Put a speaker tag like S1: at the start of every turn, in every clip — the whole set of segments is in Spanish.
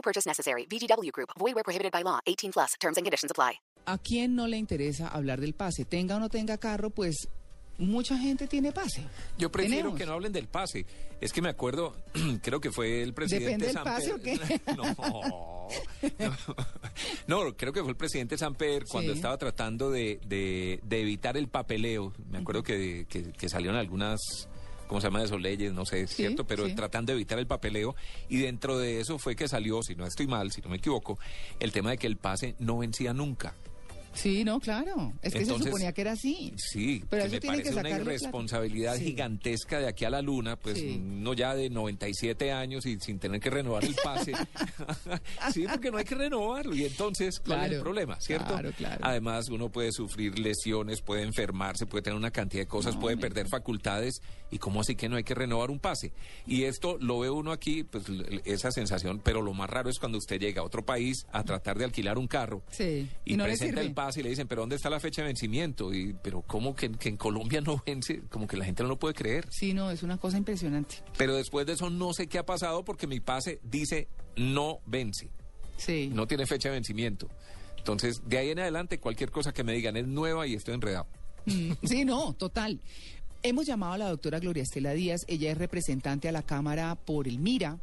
S1: No purchase necessary. VGW Group. Void where prohibited by law. 18 plus. Terms and conditions apply.
S2: ¿A quién no le interesa hablar del pase? Tenga o no tenga carro, pues mucha gente tiene pase.
S3: Yo prefiero
S2: Tenemos.
S3: que no hablen del pase. Es que me acuerdo, creo que fue el presidente
S2: ¿Depende del pase o qué?
S3: No, no, no, creo que fue el presidente Samper cuando
S2: Sí.
S3: estaba tratando de, de- de evitar el papeleo. Me acuerdo que, que- que salieron algunas, ¿cómo se llaman esos leyes? No sé, es
S2: Sí,
S3: cierto, pero
S2: sí.
S3: tratando de evitar el papeleo. Y dentro de eso fue que salió, si no estoy mal, si no me equivoco, el tema de que el pase no vencía nunca.
S2: Sí, no, claro. Es que se
S3: Entonces-
S2: suponía que era así.
S3: Sí,
S2: Pero
S3: que me
S2: tiene que
S3: parece una irresponsabilidad
S2: Sí.
S3: gigantesca de aquí a la luna, pues
S2: Sí.
S3: no ya de 97 años y sin tener que renovar el pase. sí, porque no hay que renovarlo. Y entonces, ¿cuál es el
S2: Claro,
S3: problema? ¿Cierto?
S2: claro, claro.
S3: Además, uno puede sufrir lesiones, puede enfermarse, puede tener una cantidad de cosas, puede perder facultades. ¿Y cómo así que no hay que renovar un pase? Y esto lo ve uno aquí, pues esa sensación, pero lo más raro es cuando usted llega a otro país a tratar de alquilar un carro
S2: Sí,
S3: y,
S2: y no le
S3: presenta
S2: sirve.
S3: el y le dicen, pero ¿dónde está la fecha de vencimiento? Y, pero ¿cómo que, que en Colombia no vence? Como que la gente no lo puede creer.
S2: Sí, no, es una cosa impresionante.
S3: Pero después de eso no sé qué ha pasado porque mi pase dice no vence,
S2: Sí.
S3: no tiene fecha de vencimiento. Entonces, de ahí en adelante, cualquier cosa que me digan es nueva y estoy enredado.
S2: Mm, Sí, no, total. Hemos llamado a la doctora Gloria Estela Díaz, ella es representante a la Cámara por el MIRA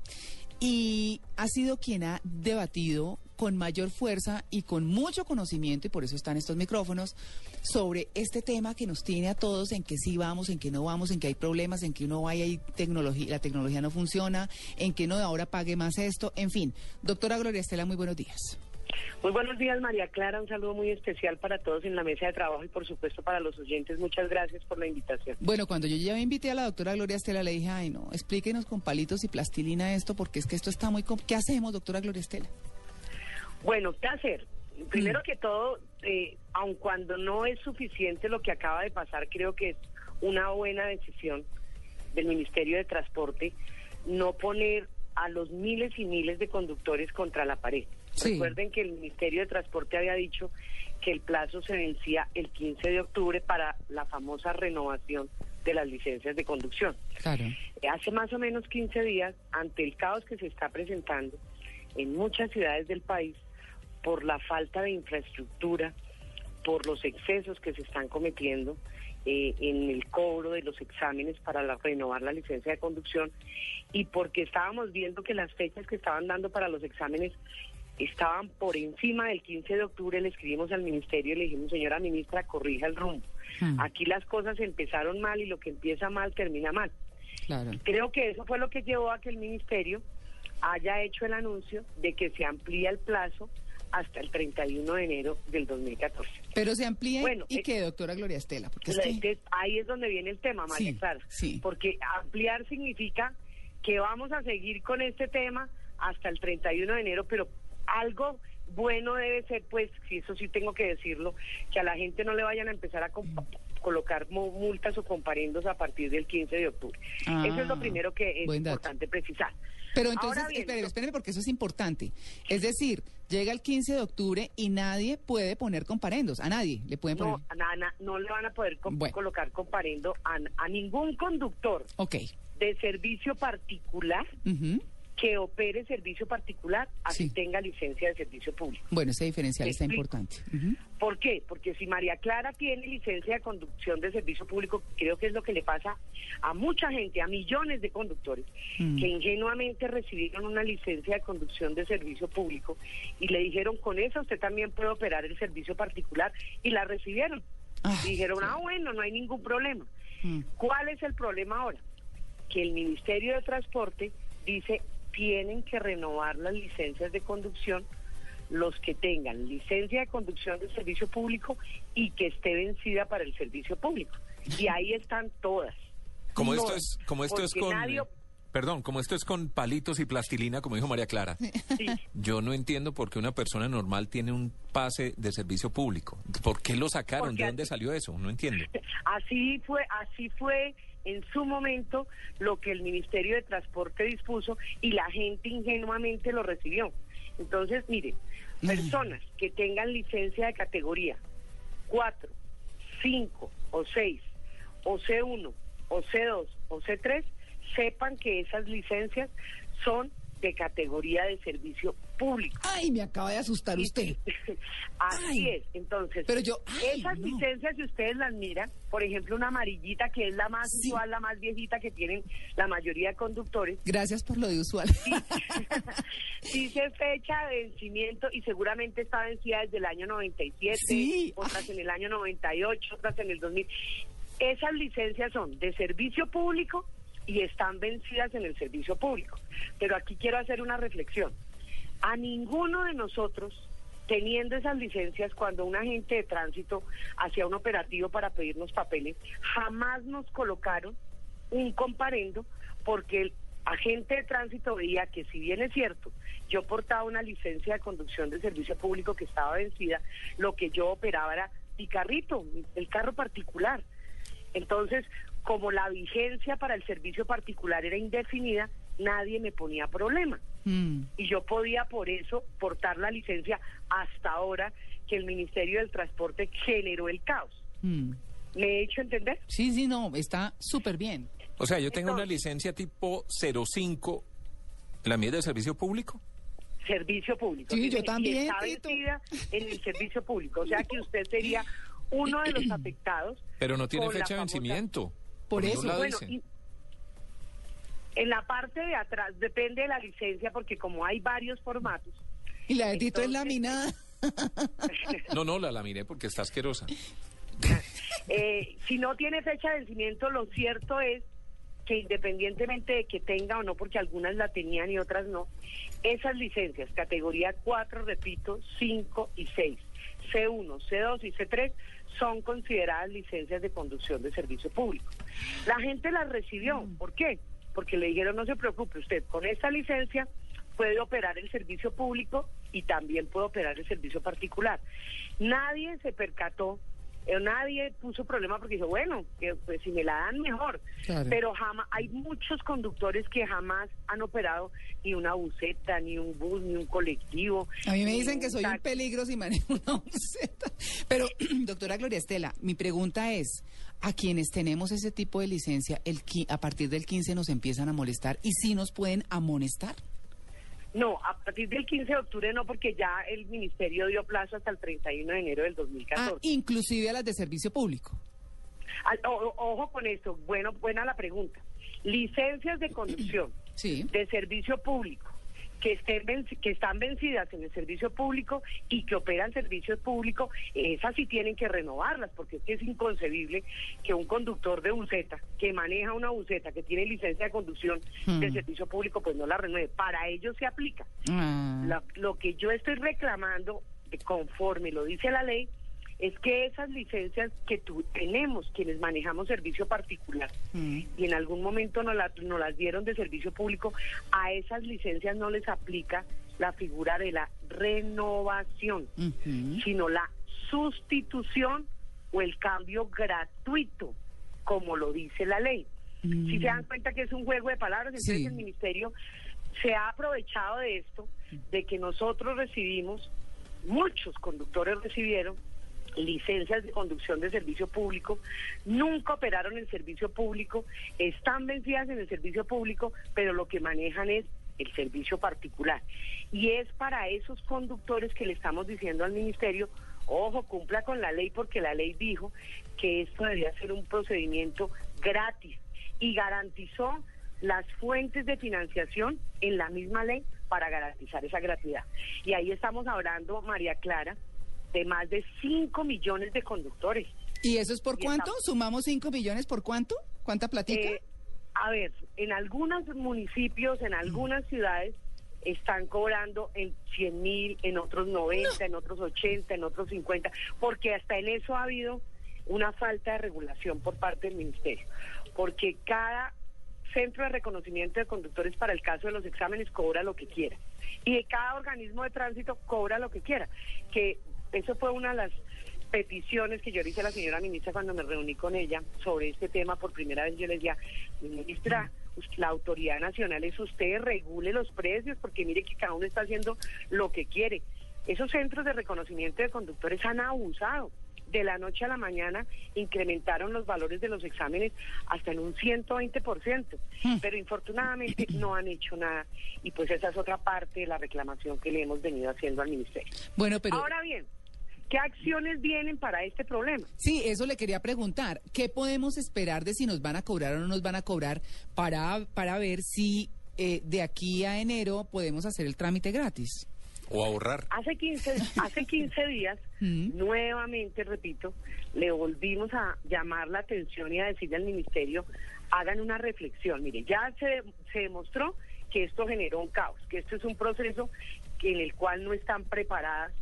S2: y ha sido quien ha debatido con mayor fuerza y con mucho conocimiento, y por eso están estos micrófonos, sobre este tema que nos tiene a todos en que sí vamos, en que no vamos, en que hay problemas, en que uno vaya y tecnología, la tecnología no funciona, en que uno ahora pague más esto, en fin. Doctora Gloria Estela, muy buenos días.
S4: Muy buenos días, María Clara. Un saludo muy especial para todos en la mesa de trabajo y, por supuesto, para los oyentes. Muchas gracias por la invitación.
S2: Bueno, cuando yo ya me invité a la doctora Gloria Estela, le dije, ay, no, explíquenos con palitos y plastilina esto, porque es que esto está muy... ¿Qué hacemos, doctora Gloria Estela?
S4: Bueno, ¿qué hacer? Primero
S2: Mm.
S4: que todo, eh, aun cuando no es suficiente lo que acaba de pasar, creo que es una buena decisión del Ministerio de Transporte no poner a los miles y miles de conductores contra la pared.
S2: Sí.
S4: Recuerden que el Ministerio de Transporte había dicho que el plazo se vencía el 15 de octubre para la famosa renovación de las licencias de conducción.
S2: Claro.
S4: Hace más o menos 15 días, ante el caos que se está presentando en muchas ciudades del país por la falta de infraestructura, por los excesos que se están cometiendo eh, en el cobro de los exámenes para la- renovar la licencia de conducción y porque estábamos viendo que las fechas que estaban dando para los exámenes estaban por encima del 15 de octubre, le escribimos al ministerio y le dijimos, señora ministra, corrija el rumbo.
S2: Hmm.
S4: Aquí las cosas empezaron mal y lo que empieza mal termina mal.
S2: Claro.
S4: Creo que eso fue lo que llevó a que el ministerio haya hecho el anuncio de que se amplía el plazo hasta el 31 de enero del 2014.
S2: Pero se amplía
S4: Bueno,
S2: y
S4: eh,
S2: qué, doctora Gloria Estela, porque es que...
S4: ahí es donde viene el tema, María
S2: Sí,
S4: Clara.
S2: sí.
S4: Porque ampliar significa que vamos a seguir con este tema hasta el 31 de enero, pero algo bueno debe ser, pues, si eso sí tengo que decirlo, que a la gente no le vayan a empezar a compa- colocar mu- multas o comparendos a partir del 15 de octubre.
S2: Ah,
S4: eso es lo primero que es importante precisar.
S2: Pero entonces,
S4: bien, lo-
S2: espere, porque eso es importante. Es decir, llega el 15 de octubre y nadie puede poner comparendos. A nadie le pueden poner...
S4: No, a na- no le van a poder
S2: Bueno.
S4: colocar comparendo a, a ningún conductor
S2: Ok.
S4: de servicio particular
S2: Ujú.
S4: Que opere servicio particular, así
S2: Sí.
S4: tenga licencia de servicio público.
S2: Bueno, ese diferencial está importante.
S4: ¿Por qué? Porque si María Clara tiene licencia de conducción de servicio público, creo que es lo que le pasa a mucha gente, a millones de conductores,
S2: Mm.
S4: que ingenuamente recibieron una licencia de conducción de servicio público y le dijeron, con eso usted también puede operar el servicio particular, y la recibieron. Y dijeron, ah, bueno, no hay ningún problema.
S2: Mm.
S4: ¿Cuál es el problema ahora? Que el Ministerio de Transporte dice tienen que renovar las licencias de conducción los que tengan licencia de conducción de servicio público y que esté vencida para el servicio público. Y ahí están todas.
S3: Como esto es, como esto es con,
S4: nadie-
S3: perdón, como esto es con palitos y plastilina, como dijo María Clara,
S4: Sí.
S3: yo no entiendo por qué una persona normal tiene un pase de servicio público. ¿Por qué lo sacaron?
S4: Porque
S3: ¿De dónde
S4: así-
S3: salió eso? No entiendo.
S4: Así fue, así fue en su momento lo que el Ministerio de Transporte dispuso y la gente ingenuamente lo recibió. Entonces, mire, personas que tengan licencia de categoría 4, 5 o 6, o C1, o C2, o C3, sepan que esas licencias son de categoría de servicio público.
S2: Ay, me acaba de asustar usted.
S4: Así
S2: Ay.
S4: es. Entonces,
S2: Pero yo- ay,
S4: esas
S2: no.
S4: licencias, si ustedes las miran, por ejemplo, una amarillita que es la más
S2: Sí.
S4: usual, la más viejita que tienen la mayoría de conductores,
S2: Gracias por lo de usual.
S4: dice fecha de vencimiento y seguramente está vencida desde el año 97,
S2: Sí.
S4: otras en el año 98, otras en el 2000. Esas licencias son de servicio público y están vencidas en el servicio público. Pero aquí quiero hacer una reflexión. A ninguno de nosotros, teniendo esas licencias, cuando un agente de tránsito hacía un operativo para pedirnos papeles, jamás nos colocaron un comparendo porque el agente de tránsito veía que si bien es cierto, yo portaba una licencia de conducción de servicio público que estaba vencida, lo que yo operaba era picarrito, el carro particular. Entonces, como la vigencia para el servicio particular era indefinida, nadie me ponía problema.
S2: Mm.
S4: Y yo podía por eso portar la licencia hasta ahora que el Ministerio del Transporte generó el caos.
S2: Mm.
S4: ¿Me he hecho entender?
S2: Sí, sí, no, está súper bien.
S3: O sea, yo tengo una licencia tipo 05, ¿la mía es de servicio público?
S4: Servicio público.
S2: Sí, yo
S4: Y
S2: también,
S4: está vencida en el servicio público. O sea que usted sería uno de los afectados.
S3: Pero no tiene fecha de
S4: famosa-
S2: Por eso.
S3: lado
S4: Bueno,
S3: dice.
S4: y en la parte de atrás depende de la licencia porque como hay varios formatos.
S2: Y la de Tito es laminada.
S3: No, no, la, la miré porque está asquerosa.
S4: Eh, si no tiene fecha de vencimiento, lo cierto es que independientemente de que tenga o no, porque algunas la tenían y otras no, esas licencias, categoría 4, repito, 5 y 6, C1, C2 y C3, son consideradas licencias de conducción de servicio público. La gente las recibió. ¿Por qué? Porque le dijeron, no se preocupe usted, con esta licencia puede operar el servicio público y también puede operar el servicio particular. Nadie se percató, nadie puso problema porque dijo, bueno, que, pues si me la dan mejor.
S2: Claro.
S4: Pero jamás, hay muchos conductores que jamás han operado ni una buseta, ni un bus, ni un colectivo.
S2: A mí me dicen que soy un peligro si manejo una buseta. Pero, doctora Gloria Estela, mi pregunta es, a quienes tenemos ese tipo de licencia, el, a partir del 15 nos empiezan a molestar y sí nos pueden amonestar.
S4: No, a partir del 15 de octubre no, porque ya el ministerio dio plazo hasta el 31 de enero del 2014.
S2: Ah, inclusive a las de servicio público.
S4: Al- o- ojo con esto, bueno, buena la pregunta. Licencias de conducción
S2: Sí.
S4: de servicio público que estén que están vencidas en el servicio público y que operan servicios públicos, esas sí tienen que renovarlas, porque es que es inconcebible que un conductor de buseta, que maneja una buseta, que tiene licencia de conducción de
S2: Hmm.
S4: servicio público, pues no la renueve. Para ellos se aplica.
S2: Ah.
S4: La- lo que yo estoy reclamando, de conforme lo dice la ley, es que esas licencias que tu- tenemos, quienes manejamos servicio particular,
S2: Mm.
S4: y en algún momento nos, la- nos las dieron de servicio público, a esas licencias no les aplica la figura de la renovación, sino la sustitución o el cambio gratuito, como lo dice la ley.
S2: Mm.
S4: Si se dan cuenta que es un juego de palabras, entonces
S2: Sí.
S4: el ministerio se ha aprovechado de esto, de que nosotros recibimos, muchos conductores recibieron licencias de conducción de servicio público, nunca operaron el servicio público, están vencidas en el servicio público, pero lo que manejan es el servicio particular. Y es para esos conductores que le estamos diciendo al ministerio, ojo, cumpla con la ley porque la ley dijo que esto debía ser un procedimiento gratis y garantizó las fuentes de financiación en la misma ley para garantizar esa gratuidad. Y ahí estamos hablando, María Clara, de más de 5 millones de conductores.
S2: ¿Y eso es por
S4: Y
S2: cuánto?
S4: estamos-
S2: ¿Sumamos 5 millones por cuánto? ¿Cuánta platica?
S4: Eh, a ver, en algunos municipios, en algunas ciudades, están cobrando en 100 mil, en otros 90, en otros 80, en otros 50, porque hasta en eso ha habido una falta de regulación por parte del ministerio, porque cada centro de reconocimiento de conductores para el caso de los exámenes cobra lo que quiera. Y de cada organismo de tránsito cobra lo que quiera. Que eso fue una de las peticiones que yo le hice a la señora ministra cuando me reuní con ella sobre este tema por primera vez. Yo le decía, ministra, la autoridad nacional es usted, regule los precios, porque mire que cada uno está haciendo lo que quiere. Esos centros de reconocimiento de conductores han abusado. De la noche a la mañana incrementaron los valores de los exámenes hasta en un 120%, pero infortunadamente no han hecho nada. Y pues esa es otra parte de la reclamación que le hemos venido haciendo al ministerio.
S2: Bueno, pero...
S4: Ahora bien, ¿Qué acciones vienen para este problema?
S2: Sí, eso le quería preguntar. ¿Qué podemos esperar de si nos van a cobrar o no nos van a cobrar para, para ver si eh, de aquí a enero podemos hacer el trámite gratis?
S3: O ahorrar.
S4: Hace 15, hace 15 días, nuevamente, repito, le volvimos a llamar la atención y a decirle al ministerio, hagan una reflexión. Mire, ya se, se demostró que esto generó un caos, que esto es un proceso en el cual no están preparadas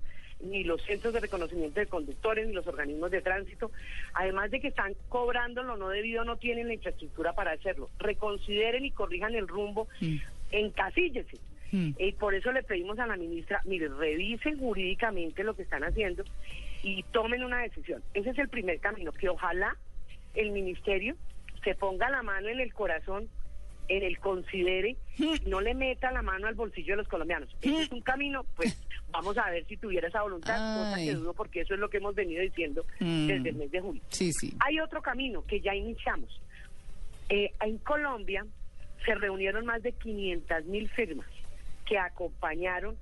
S4: ni los centros de reconocimiento de conductores, ni los organismos de tránsito, además de que están cobrando lo no debido, no tienen la infraestructura para hacerlo. Reconsideren y corrijan el rumbo,
S2: Mm.
S4: encasíllese.
S2: Mm.
S4: Y por eso le pedimos a la ministra, mire, revisen jurídicamente lo que están haciendo y tomen una decisión. Ese es el primer camino, que ojalá el ministerio se ponga la mano en el corazón, en el considere, y no le meta la mano al bolsillo de los colombianos. Ese es un camino, pues vamos a ver si tuviera esa voluntad, cosa que dudo porque eso es lo que hemos venido diciendo
S2: Mm.
S4: desde el mes de julio.
S2: Sí, sí.
S4: Hay otro camino que ya iniciamos. Eh, en Colombia se reunieron más de 500 mil firmas que acompañaron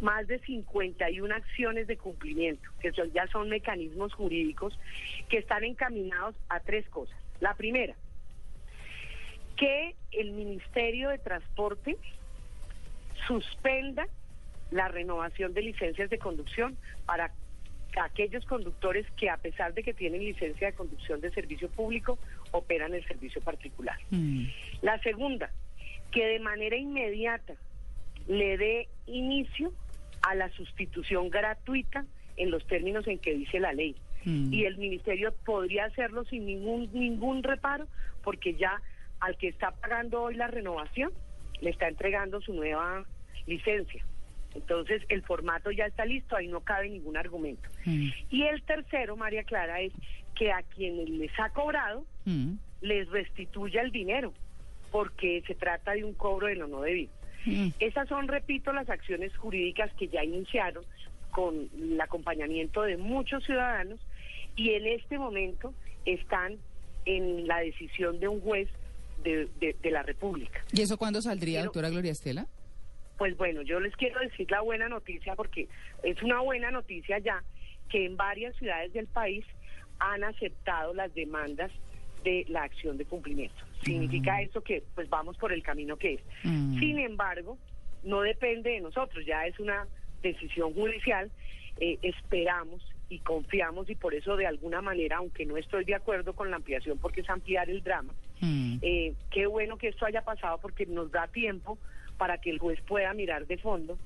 S4: más de 51 acciones de cumplimiento, que son- ya son mecanismos jurídicos que están encaminados a tres cosas. La primera, que el Ministerio de Transporte suspenda la renovación de licencias de conducción para aquellos conductores que a pesar de que tienen licencia de conducción de servicio público, operan el servicio particular.
S2: Mm.
S4: La segunda, que de manera inmediata le dé inicio a la sustitución gratuita en los términos en que dice la ley.
S2: Mm.
S4: Y el ministerio podría hacerlo sin ningún ningún reparo porque ya al que está pagando hoy la renovación le está entregando su nueva licencia. Entonces el formato ya está listo, ahí no cabe ningún argumento.
S2: Mm.
S4: Y el tercero, María Clara, es que a quienes les ha cobrado
S2: Mm.
S4: les restituya el dinero, porque se trata de un cobro de lo no debido.
S2: Mm.
S4: Esas son, repito, las acciones jurídicas que ya iniciaron con el acompañamiento de muchos ciudadanos y en este momento están en la decisión de un juez de, de- de la República.
S2: ¿Y eso cuándo saldría,
S4: Pero-
S2: doctora Gloria Estela?
S4: Pues bueno, yo les quiero decir la buena noticia porque es una buena noticia ya que en varias ciudades del país han aceptado las demandas de la acción de cumplimiento. Significa eso que pues vamos por el camino que es.
S2: Mm.
S4: Sin embargo, no depende de nosotros, ya es una decisión judicial. Eh, esperamos y confiamos y por eso de alguna manera, aunque no estoy de acuerdo con la ampliación porque es ampliar el drama,
S2: Mm.
S4: eh, qué bueno que esto haya pasado porque nos da tiempo para que el juez pueda mirar de fondo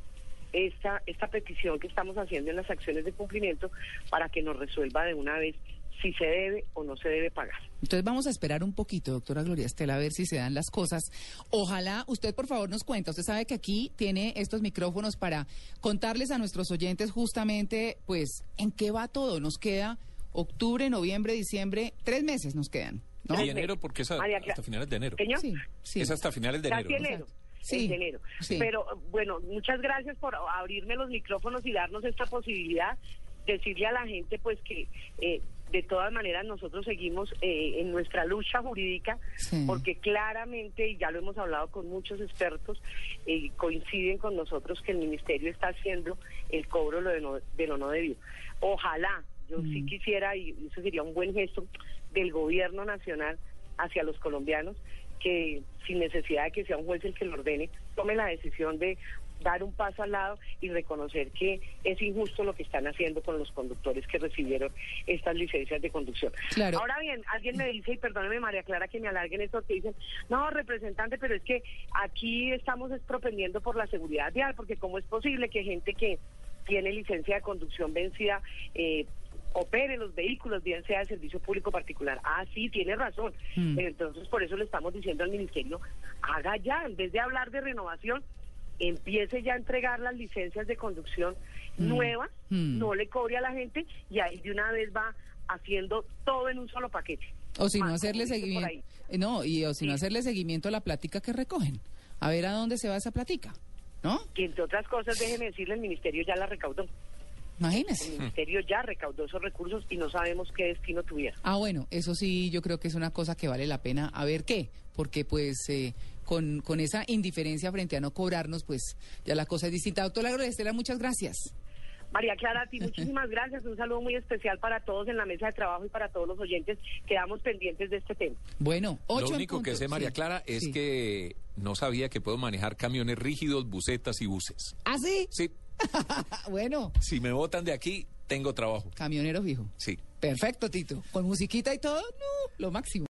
S4: esta, esta petición que estamos haciendo en las acciones de cumplimiento para que nos resuelva de una vez si se debe o no se debe pagar.
S2: Entonces vamos a esperar un poquito, doctora Gloria Estela, a ver si se dan las cosas. Ojalá usted, por favor, nos cuenta. Usted sabe que aquí tiene estos micrófonos para contarles a nuestros oyentes justamente, pues, en qué va todo. Nos queda octubre, noviembre, diciembre, tres meses nos quedan. ¿no?
S3: Y enero, porque es a-
S4: María Clara-
S3: hasta finales de enero.
S4: Señor,
S2: Sí, sí.
S3: Es hasta finales de
S4: casi
S3: enero. ¿no?
S4: enero.
S2: Sí,
S4: enero.
S2: sí.
S4: Pero bueno, muchas gracias por abrirme los micrófonos y darnos esta posibilidad, decirle a la gente pues que eh, de todas maneras nosotros seguimos eh, en nuestra lucha jurídica
S2: Sí.
S4: porque claramente, y ya lo hemos hablado con muchos expertos, eh, coinciden con nosotros que el ministerio está haciendo el cobro lo de, no- de lo no debido. Ojalá, yo sí quisiera, y eso sería un buen gesto del gobierno nacional hacia los colombianos, que sin necesidad de que sea un juez el que lo ordene, tome la decisión de dar un paso al lado y reconocer que es injusto lo que están haciendo con los conductores que recibieron estas licencias de conducción.
S2: Claro.
S4: Ahora bien, alguien me dice, y perdóneme María Clara que me alarguen esto, que dicen, no, representante, pero es que aquí estamos es propendiendo por la seguridad vial, porque cómo es posible que gente que tiene licencia de conducción vencida eh, opere los vehículos, bien sea de servicio público particular. Ah, sí, tiene razón.
S2: Mm.
S4: Entonces, por eso le estamos diciendo al ministerio, haga ya, en vez de hablar de renovación, empiece ya a entregar las licencias de conducción nuevas,
S2: Mm.
S4: no le cobre a la gente y ahí de una vez va haciendo todo en un solo paquete.
S2: O si no hacerle seguimiento. eh, No, y o si no
S4: Sí.
S2: hacerle seguimiento a la plática que recogen. A ver a dónde se va esa plática. ¿No?
S4: Que entre otras cosas, déjeme decirle, el ministerio ya la recaudó.
S2: Imagínese.
S4: El ministerio ya recaudó esos recursos y no sabemos qué destino tuviera.
S2: Ah, bueno, eso sí, yo creo que es una cosa que vale la pena. A ver qué, porque pues eh, con, con esa indiferencia frente a no cobrarnos, pues ya la cosa es distinta. Doctora Estela, muchas gracias.
S4: María Clara, a ti muchísimas gracias. Un saludo muy especial para todos en la mesa de trabajo y para todos los oyentes. Quedamos pendientes de este tema.
S2: Bueno, ocho
S3: Lo
S2: en
S3: único que sé, María
S2: Sí,
S3: Clara, es
S2: sí.
S3: que no sabía que puedo manejar camiones rígidos, busetas y buses.
S2: ¿Ah, sí?
S3: Sí,
S2: bueno,
S3: si me botan de aquí, tengo trabajo.
S2: camionero fijo.
S3: Sí.
S2: Perfecto, Tito. Con musiquita y todo, no, lo máximo.